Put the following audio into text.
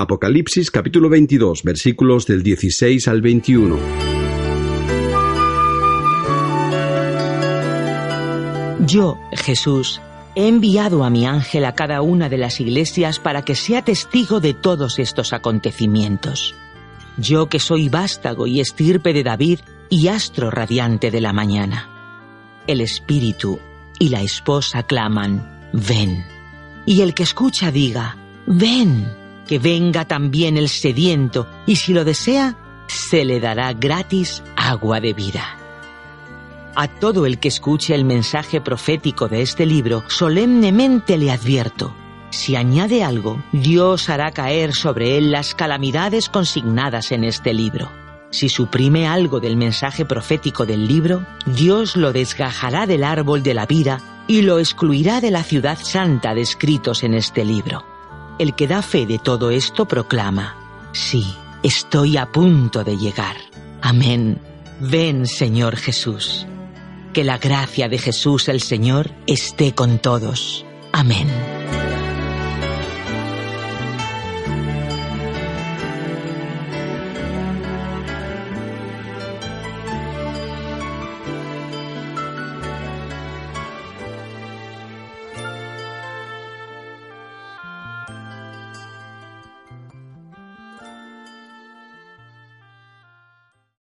Apocalipsis capítulo 22 versículos del 16 al 21. Yo, Jesús, he enviado a mi ángel a cada una de las iglesias para que sea testigo de todos estos acontecimientos. Yo que soy vástago y estirpe de David y astro radiante de la mañana. El espíritu y la esposa claman, ven. Y el que escucha diga, ven, que venga también el sediento, y si lo desea, se le dará gratis agua de vida. A todo el que escuche el mensaje profético de este libro, solemnemente le advierto, si añade algo, Dios hará caer sobre él las calamidades consignadas en este libro. Si suprime algo del mensaje profético del libro, Dios lo desgajará del árbol de la vida y lo excluirá de la ciudad santa descritos en este libro. El que da fe de todo esto proclama, sí, estoy a punto de llegar. Amén. Ven, Señor Jesús. Que la gracia de Jesús el Señor esté con todos. Amén.